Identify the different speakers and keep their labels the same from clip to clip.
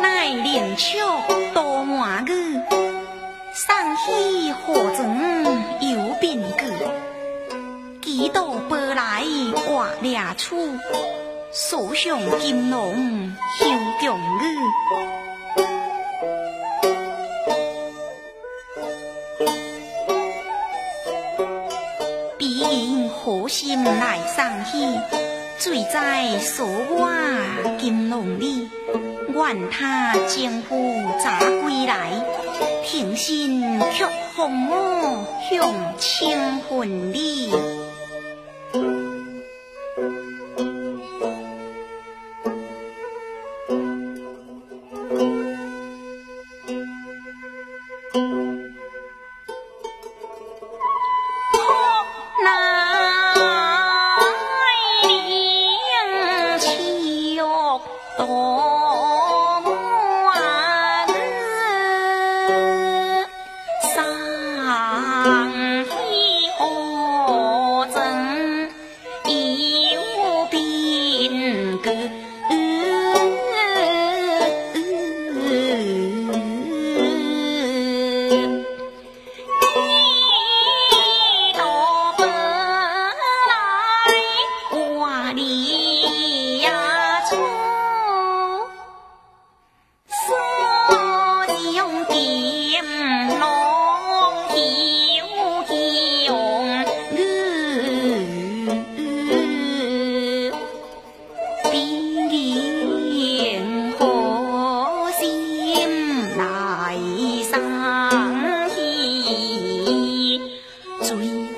Speaker 1: 乃怜秋多满语，送喜何曾有变故？几度波来画略处。所上金龙，休重语。彼何心来送喜？醉在素瓦金龙里。唤他丈夫早归来，平身却奉我向清魂礼。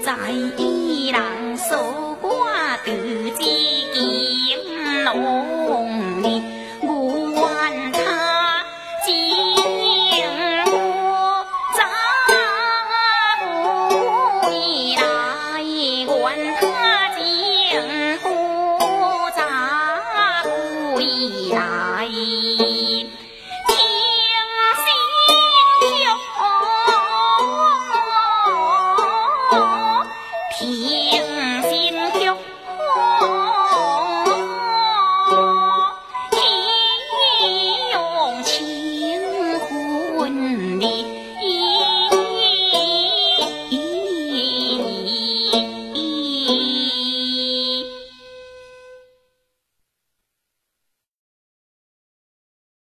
Speaker 1: 在伊人守寡，独自给农。皮。